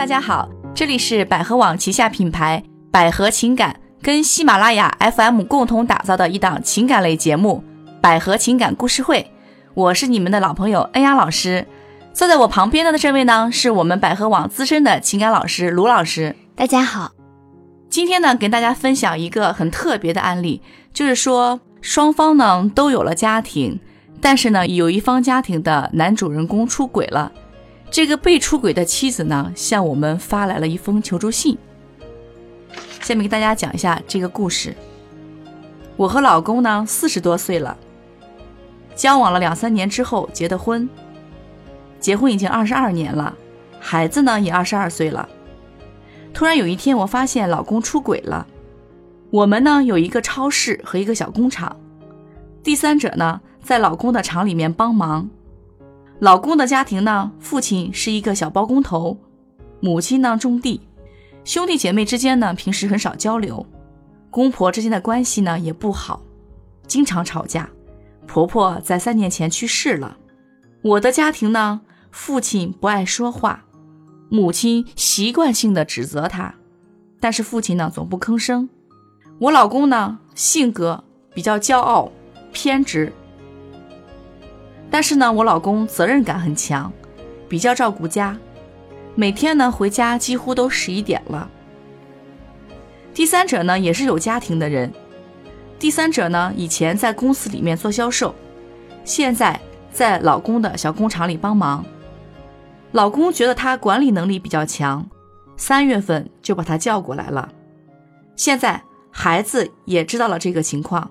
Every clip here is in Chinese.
大家好，这里是百合网旗下品牌百合情感跟喜马拉雅 FM 共同打造的一档情感类节目《百合情感故事会》，我是你们的老朋友恩雅老师。坐在我旁边的这位呢，是我们百合网资深的情感老师卢老师。大家好，今天呢，跟大家分享一个很特别的案例，就是说双方呢都有了家庭，但是呢，有一方家庭的男主人公出轨了。这个被出轨的妻子呢，向我们发来了一封求助信。下面给大家讲一下这个故事。我和老公呢，四十多岁了，交往了两三年之后结的婚，结婚已经二十二年了，孩子呢也二十二岁了。突然有一天，我发现老公出轨了。我们呢有一个超市和一个小工厂，第三者呢在老公的厂里面帮忙。老公的家庭呢，父亲是一个小包工头，母亲呢种地，兄弟姐妹之间呢平时很少交流，公婆之间的关系呢也不好，经常吵架。婆婆在三年前去世了。我的家庭呢，父亲不爱说话，母亲习惯性的指责他，但是父亲呢总不吭声。我老公呢性格比较骄傲，偏执。但是呢，我老公责任感很强，比较照顾家，每天呢回家几乎都十一点了。第三者呢也是有家庭的人，第三者呢以前在公司里面做销售，现在在老公的小工厂里帮忙。老公觉得他管理能力比较强，三月份就把他叫过来了。现在孩子也知道了这个情况，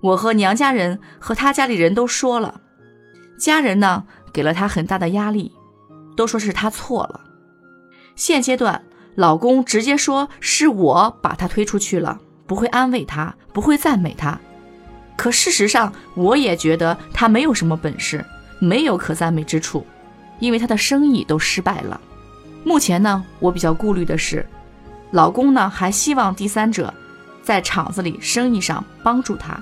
我和娘家人和他家里人都说了。家人呢给了她很大的压力，都说是她错了。现阶段，老公直接说是我把她推出去了，不会安慰她，不会赞美她。可事实上，我也觉得他没有什么本事，没有可赞美之处，因为他的生意都失败了。目前呢，我比较顾虑的是，老公呢还希望第三者在厂子里生意上帮助他。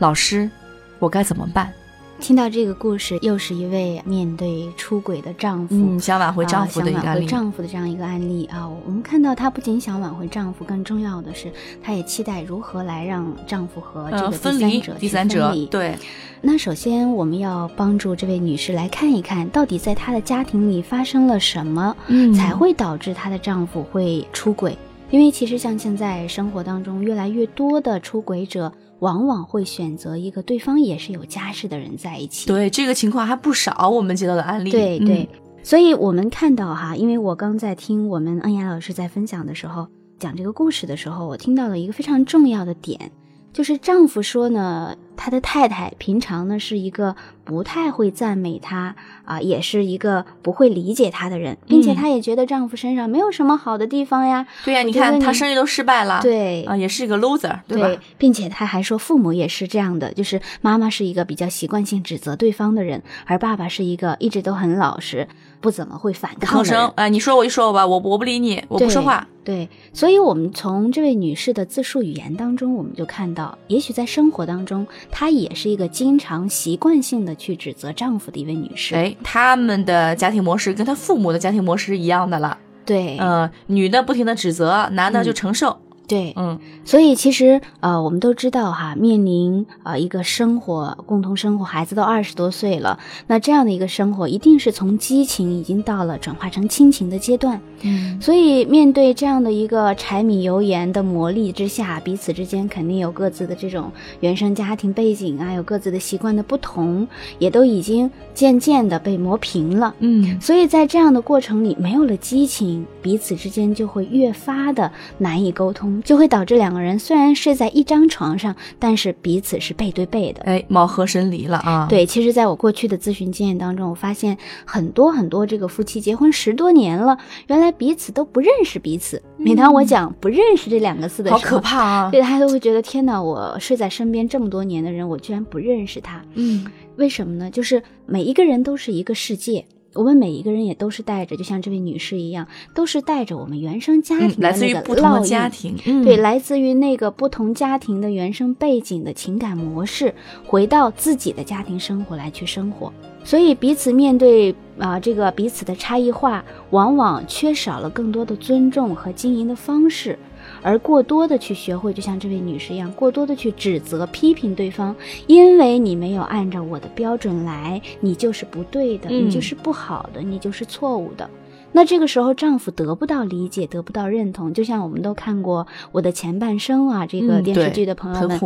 老师，我该怎么办？听到这个故事，又是一位面对出轨的丈夫，嗯，想挽回丈夫的想挽回丈夫的这样一个案例啊。我们看到她不仅想挽回丈夫，更重要的是，她也期待如何来让丈夫和这个分离第三者对。那首先，我们要帮助这位女士来看一看到底在她的家庭里发生了什么，才会导致她的丈夫会出轨。因为其实像现在生活当中，越来越多的出轨者。往往会选择一个对方也是有家室的人在一起。对这个情况还不少，我们接到的案例。对对，所以我们看到哈，因为我刚在听我们恩雅老师在分享的时候，讲这个故事的时候，我听到了一个非常重要的点。就是丈夫说呢，他的太太平常呢是一个不太会赞美他啊，也是一个不会理解他的人，并且她也觉得丈夫身上没有什么好的地方呀。对呀，你看他生意都失败了，对啊，也是一个 loser，对吧？并且他还说父母也是这样的，就是妈妈是一个比较习惯性指责对方的人，而爸爸是一个一直都很老实。不怎么会反抗的人，哎，你说我就说我吧，我我不理你，我不说话。对，所以，我们从这位女士的自述语言当中，我们就看到，也许在生活当中，她也是一个经常习惯性的去指责丈夫的一位女士。哎，他们的家庭模式跟她父母的家庭模式是一样的了。对，嗯，女的不停的指责，男的就承受。对，嗯，所以其实呃，我们都知道哈，面临呃一个生活，共同生活，孩子都二十多岁了，那这样的一个生活，一定是从激情已经到了转化成亲情的阶段。嗯，所以面对这样的一个柴米油盐的磨砺之下，彼此之间肯定有各自的这种原生家庭背景啊，有各自的习惯的不同，也都已经渐渐的被磨平了。嗯，所以在这样的过程里，没有了激情，彼此之间就会越发的难以沟通。就会导致两个人虽然睡在一张床上，但是彼此是背对背的。哎，貌合神离了啊！对，其实，在我过去的咨询经验当中，我发现很多很多这个夫妻结婚十多年了，原来彼此都不认识彼此。每当我讲不认识这两个字的时候，好可怕啊！对，他都会觉得天哪，我睡在身边这么多年的人，我居然不认识他。嗯，为什么呢？就是每一个人都是一个世界。我们每一个人也都是带着，就像这位女士一样，都是带着我们原生家庭的那个烙印。家庭，对，来自于那个不同家庭的原生背景的情感模式，回到自己的家庭生活来去生活。所以彼此面对啊、这个彼此的差异化，往往缺少了更多的尊重和经营的方式，而过多的去学会，就像这位女士一样，过多的去指责、批评对方，因为你没有按照我的标准来，你就是不对的，嗯你就是不好的，你就是错误的。那这个时候，丈夫得不到理解，得不到认同，就像我们都看过《我的前半生》啊，这个电视剧的朋友们、啊，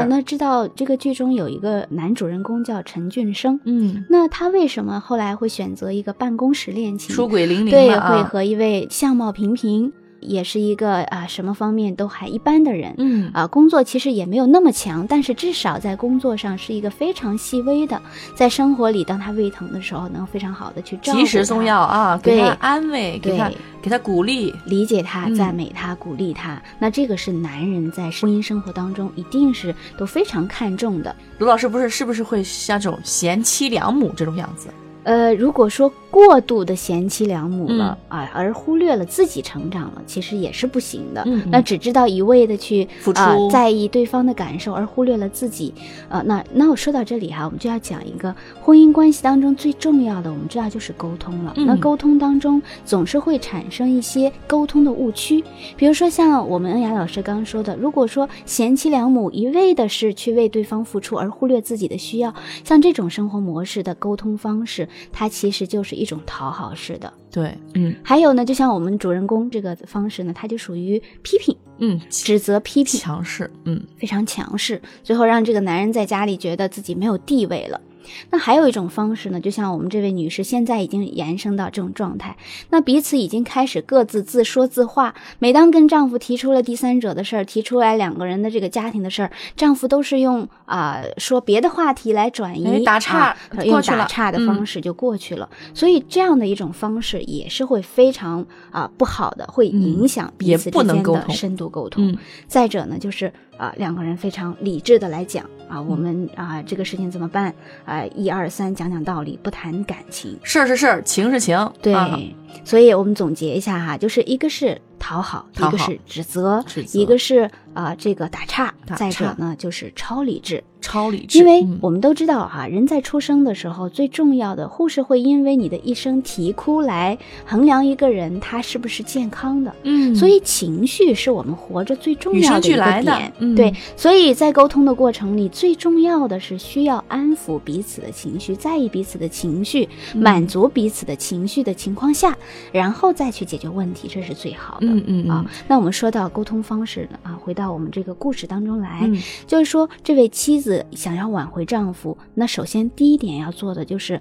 儿。那知道这个剧中有一个男主人公叫陈俊生，嗯，那他为什么后来会选择一个办公室恋情？出轨零零对，会和一位相貌平平，也是一个啊什么方面都还一般的人。嗯啊，工作其实也没有那么强，但是至少在工作上是一个非常细微的，在生活里，当他胃疼的时候，能非常好的去照顾及时送药啊，给他安慰，给他给他鼓励。理解他、嗯赞美他、鼓励他。那这个是男人在婚姻生活当中一定是都非常看重的。卢老师不是是不是会像这种贤妻良母这种样子？呃，如果说过度的贤妻良母了、嗯啊，而忽略了自己成长了，其实也是不行的。那只知道一味的去啊、在意对方的感受，而忽略了自己。呃，那那我说到这里哈，我们就要讲一个婚姻关系当中最重要的，我们知道就是沟通了。嗯那沟通当中总是会产生一些沟通的误区，比如说像我们恩雅老师刚刚说的，如果说贤妻良母一味的是去为对方付出，而忽略自己的需要，像这种生活模式的沟通方式，它其实就是一种讨好式的。对，嗯还有呢，就像我们主人公这个方式呢，它就属于批评、嗯，指责、批评，强势，嗯非常强势，最后让这个男人在家里觉得自己没有地位了。那还有一种方式呢，就像我们这位女士现在已经延伸到这种状态，那彼此已经开始各自自说自话。每当跟丈夫提出了第三者的事儿，提出来两个人的这个家庭的事儿，丈夫都是用啊、说别的话题来转移，哎打岔啊用过去了打岔的嗯方式就过去了。所以这样的一种方式也是会非常啊、不好的，会影响彼此之间的深度沟通。嗯再者呢，就是啊、两个人非常理智的来讲啊，我们啊、这个事情怎么办啊？一二三，讲讲道理，不谈感情。事儿是事儿，情是情，对，啊所以我们总结一下哈，就是一个是讨好，讨好。一个是指责，指责。一个是啊、这个打岔，打再者岔呢就是超理智。超理智，因为嗯。我们都知道哈，人在出生的时候，最重要的，护士会因为你的一声啼哭来衡量一个人他是不是健康的。嗯，所以情绪是我们活着最重要的一个点，嗯。对。所以在沟通的过程里，最重要的是需要安抚彼此的情绪，在意彼此的情绪，嗯。满足彼此的情绪的情况下，然后再去解决问题，这是最好的。嗯嗯啊，那我们说到沟通方式呢，啊，回到我们这个故事当中来，嗯就是说，这位妻子想要挽回丈夫，那首先第一点要做的就是。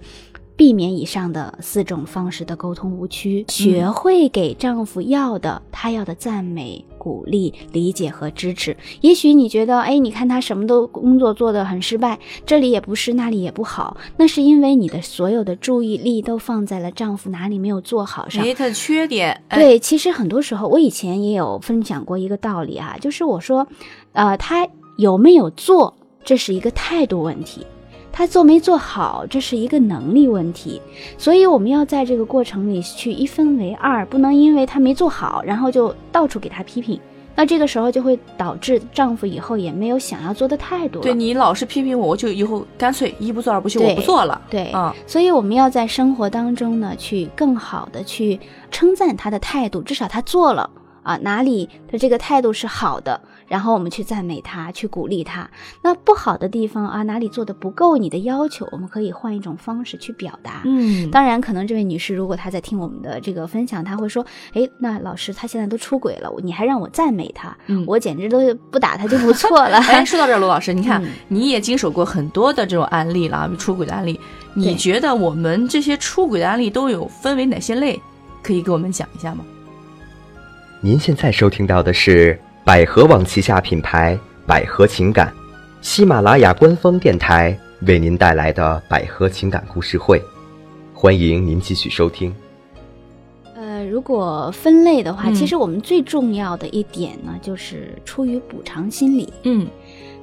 避免以上的四种方式的沟通误区，学会给丈夫要的，他要的赞美、鼓励、理解和支持。也许你觉得，哎，你看他什么都工作做得很失败，这里也不是，那里也不好，那是因为你的所有的注意力都放在了丈夫哪里没有做好上。哎，他的缺点，哎，对，其实很多时候，我以前也有分享过一个道理啊，就是我说，呃，他有没有做，这是一个态度问题；他做没做好，这是一个能力问题。所以我们要在这个过程里去一分为二，不能因为他没做好，然后就到处给他批评。那这个时候就会导致丈夫以后也没有想要做的态度。对你老是批评我，我就以后干脆一不做二不休，我不做了。对啊，所以我们要在生活当中呢，去更好的去称赞他的态度，至少他做了啊，哪里的这个态度是好的，然后我们去赞美他，去鼓励他。那不好的地方啊，哪里做的不够你的要求，我们可以换一种方式去表达。嗯，当然，可能这位女士如果她在听我们的这个分享，她会说：“哎，那老师他现在都出轨了，你还让我赞美他，嗯我简直都不打他就不错了。哎，说到这儿，罗老师，你看、嗯你也经手过很多的这种案例了，出轨的案例。你觉得我们这些出轨的案例都有分为哪些类？可以给我们讲一下吗？您现在收听到的是百合网旗下品牌百合情感，喜马拉雅官方电台为您带来的百合情感故事会，欢迎您继续收听。呃，如果分类的话，嗯其实我们最重要的一点呢，就是出于补偿心理。嗯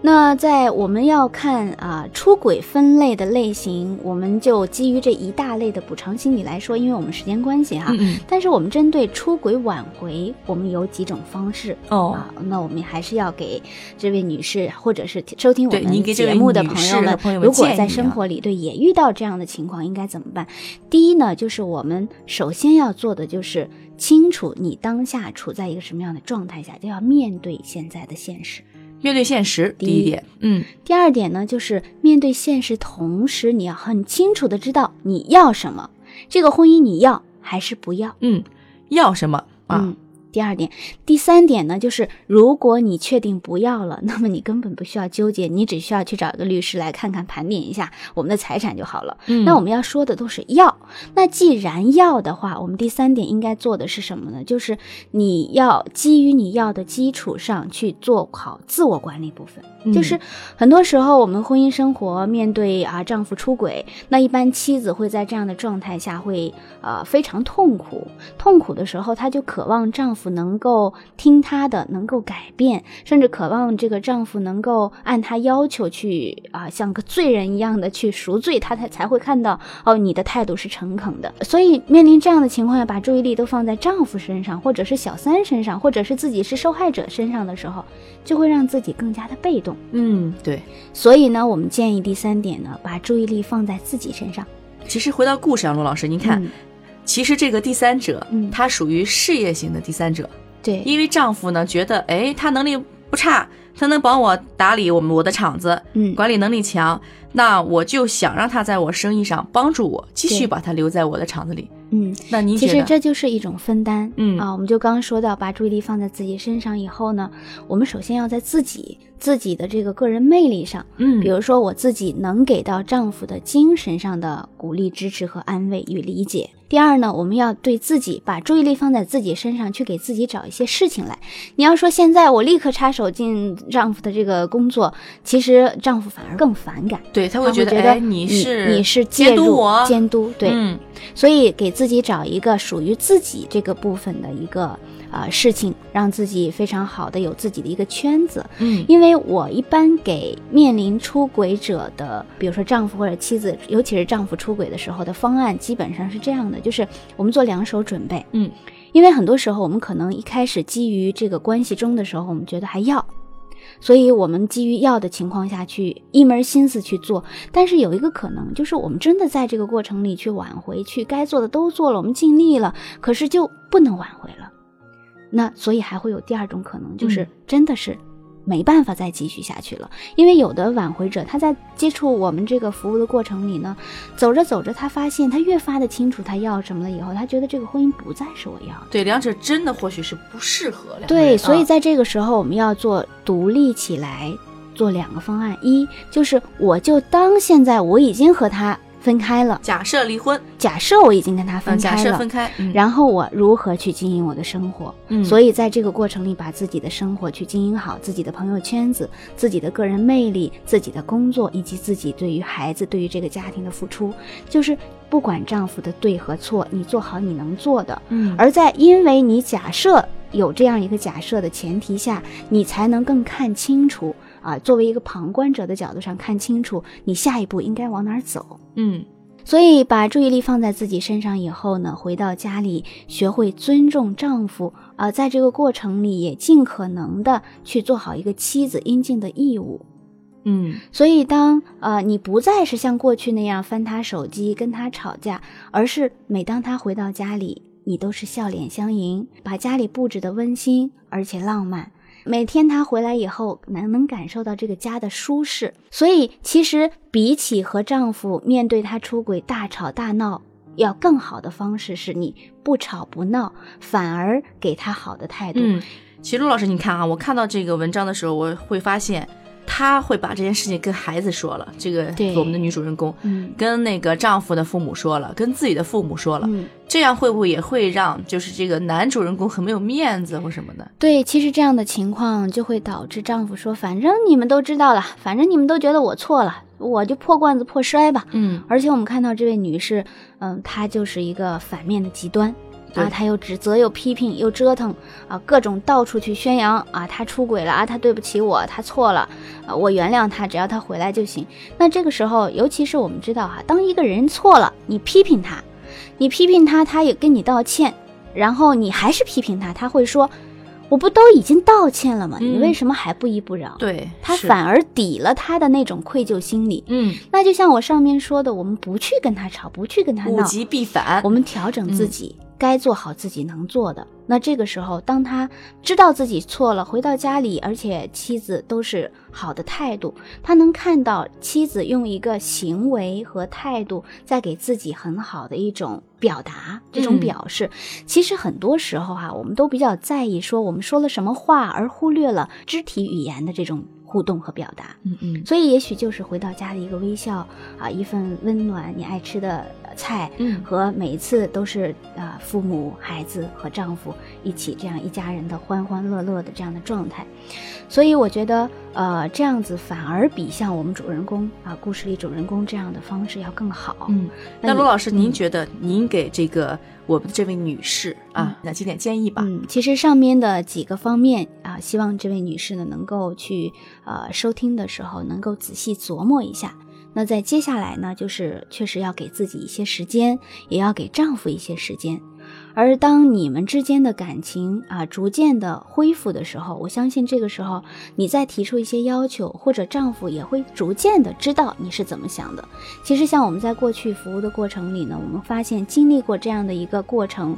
那在我们要看啊出轨分类的类型，我们就基于这一大类的补偿心理来说，因为我们时间关系哈。嗯嗯但是我们针对出轨挽回，我们有几种方式。哦，啊，那我们还是要给这位女士，或者是收听我们节目的朋友们，友们如果在生活里对也遇到这样的情况，应该怎么办？第一呢，就是我们首先要做的就是清楚你当下处在一个什么样的状态下，就要面对现在的现实。面对现实，第一点，嗯第二点呢，就是面对现实，同时你要很清楚的知道你要什么，这个婚姻你要还是不要。嗯，要什么啊？嗯，第二点，第三点呢，就是如果你确定不要了，那么你根本不需要纠结，你只需要去找一个律师来看看盘点一下我们的财产就好了。嗯那我们要说的都是要，那既然要的话，我们第三点应该做的是什么呢？就是你要基于你要的基础上去做好自我管理部分。嗯就是很多时候我们婚姻生活面对啊丈夫出轨，那一般妻子会在这样的状态下会呃非常痛苦，痛苦的时候，她就渴望丈夫能够听她的，能够改变，甚至渴望这个丈夫能够按她要求去啊、像个罪人一样的去赎罪，她才才会看到哦你的态度是诚恳的。所以面临这样的情况下，把注意力都放在丈夫身上，或者是小三身上，或者是自己是受害者身上的时候，就会让自己更加的被动。嗯，对。所以呢，我们建议第三点呢，把注意力放在自己身上。其实回到故事啊，罗老师，您看，嗯其实这个第三者，嗯。他属于事业型的第三者，对，因为丈夫呢觉得，哎，他能力不差，他能帮我打理我们我的厂子，嗯，管理能力强，那我就想让他在我生意上帮助我，继续把他留在我的厂子里。嗯，那您其实？这就是一种分担。嗯啊，我们就刚刚说到，把注意力放在自己身上以后呢，我们首先要在自己自己的这个个人魅力上，嗯，比如说我自己能给到丈夫的精神上的鼓励、支持和安慰与理解。第二呢，我们要对自己把注意力放在自己身上，去给自己找一些事情来。你要说现在我立刻插手进丈夫的这个工作，其实丈夫反而更反感，对他他会觉得，觉得哎，你是你是介监督入我，监督，对，嗯所以给自己找一个属于自己这个部分的一个啊、呃事情，让自己非常好的有自己的一个圈子。嗯因为我一般给面临出轨者的，比如说丈夫或者妻子，尤其是丈夫出轨的时候的方案，基本上是这样的，就是我们做两手准备。嗯，因为很多时候我们可能一开始基于这个关系中的时候，我们觉得还要。所以，我们基于要的情况下去一门心思去做，但是有一个可能，就是我们真的在这个过程里去挽回，去该做的都做了，我们尽力了，可是就不能挽回了。那所以还会有第二种可能，就是嗯真的是没办法再继续下去了。因为有的挽回者他在接触我们这个服务的过程里呢，走着走着，他发现他越发的清楚他要什么了以后，他觉得这个婚姻不再是我要的。对，两者真的或许是不适合两对，所以啊在这个时候，我们要做独立起来，做两个方案。一就是我就当现在我已经和他分开了，假设离婚，假设我已经跟他嗯，分开了，假设分开，嗯。然后我如何去经营我的生活？嗯，所以在这个过程里，把自己的生活去经营好，自己的朋友圈子、自己的个人魅力、自己的工作，以及自己对于孩子、对于这个家庭的付出，就是不管丈夫的对和错，你做好你能做的。嗯，而在因为你假设有这样一个假设的前提下，你才能更看清楚啊，作为一个旁观者的角度上看清楚你下一步应该往哪儿走。嗯所以，把注意力放在自己身上以后呢，回到家里学会尊重丈夫啊、在这个过程里也尽可能的去做好一个妻子应尽的义务。嗯所以当，呃你不再是像过去那样翻他手机跟他吵架，而是每当他回到家里，你都是笑脸相迎，把家里布置的温馨而且浪漫。每天她回来以后，能能感受到这个家的舒适。所以其实比起和丈夫面对她出轨大吵大闹，要更好的方式是你不吵不闹，反而给她好的态度。嗯，其实老师，你看啊，我看到这个文章的时候，我会发现她会把这件事情跟孩子说了，这个对我们的女主人公嗯跟那个丈夫的父母说了，跟自己的父母说了，嗯。这样会不会也会让就是这个男主人公很没有面子或什么的？对，其实这样的情况就会导致丈夫说：“反正你们都知道了，反正你们都觉得我错了，我就破罐子破摔吧。嗯”而且我们看到这位女士，嗯，她就是一个反面的极端对啊，他又指责又批评又折腾啊，各种到处去宣扬啊，他出轨了啊，他对不起我，他错了啊，我原谅他，只要他回来就行。那这个时候，尤其是我们知道哈，当一个人错了，你批评他，你批评他，他也跟你道歉，然后你还是批评他，他会说。我不都已经道歉了吗？你嗯为什么还不依不饶？对，他反而抵了他的那种愧疚心理。嗯，那就像我上面说的，我们不去跟他吵，不去跟他闹，物极必反我。们调整自己，该做好自己能做的。那这个时候，当他知道自己错了，回到家里，而且妻子都是好的态度，他能看到妻子用一个行为和态度在给自己很好的一种表达，这种嗯表示。其实很多时候哈、我们都比较在意说我们说了什么话，而忽略了肢体语言的这种互动和表达。嗯嗯所以，也许就是回到家的一个微笑啊，一份温暖，你爱吃的呃菜，嗯和每一次都是啊、父母、孩子和丈夫一起这样一家人的欢欢乐乐的这样的状态。所以，我觉得呃，这样子反而比像我们主人公啊，故事里主人公这样的方式要更好。嗯。那罗老师，您嗯觉得您给这个我们的这位女士啊，哪几点建议吧？嗯，其实上面的几个方面啊，希望这位女士呢能够去呃收听的时候能够仔细琢磨一下。那在接下来呢，就是确实要给自己一些时间，也要给丈夫一些时间。而当你们之间的感情啊逐渐的恢复的时候，我相信这个时候你再提出一些要求，或者丈夫也会逐渐的知道你是怎么想的。其实像我们在过去服务的过程里呢，我们发现经历过这样的一个过程，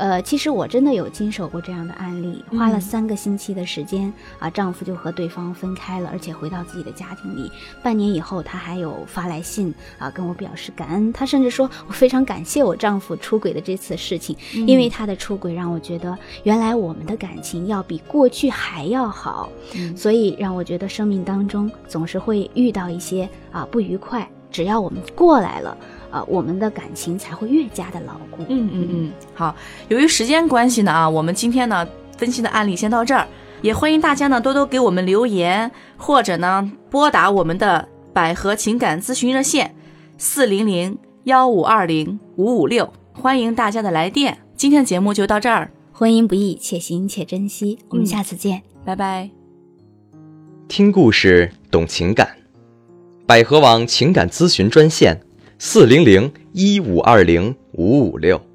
呃，其实我真的有经手过这样的案例，花了嗯三个星期的时间啊，丈夫就和对方分开了，而且回到自己的家庭里。半年以后，他还有发来信啊，跟我表示感恩。他甚至说我非常感谢我丈夫出轨的这次事情，嗯因为他的出轨让我觉得原来我们的感情要比过去还要好。嗯所以让我觉得生命当中总是会遇到一些啊不愉快，只要我们过来了，啊，我们的感情才会越加的牢固。嗯嗯嗯，好。由于时间关系呢啊，我们今天呢分析的案例先到这儿，也欢迎大家呢多多给我们留言，或者呢拨打我们的百合情感咨询热线四零零幺五二零五五六，欢迎大家的来电。今天的节目就到这儿，婚姻不易，且行且珍惜。我们嗯下次见。拜拜。听故事懂情感，百合网情感咨询专线：四零零一五二零五五六。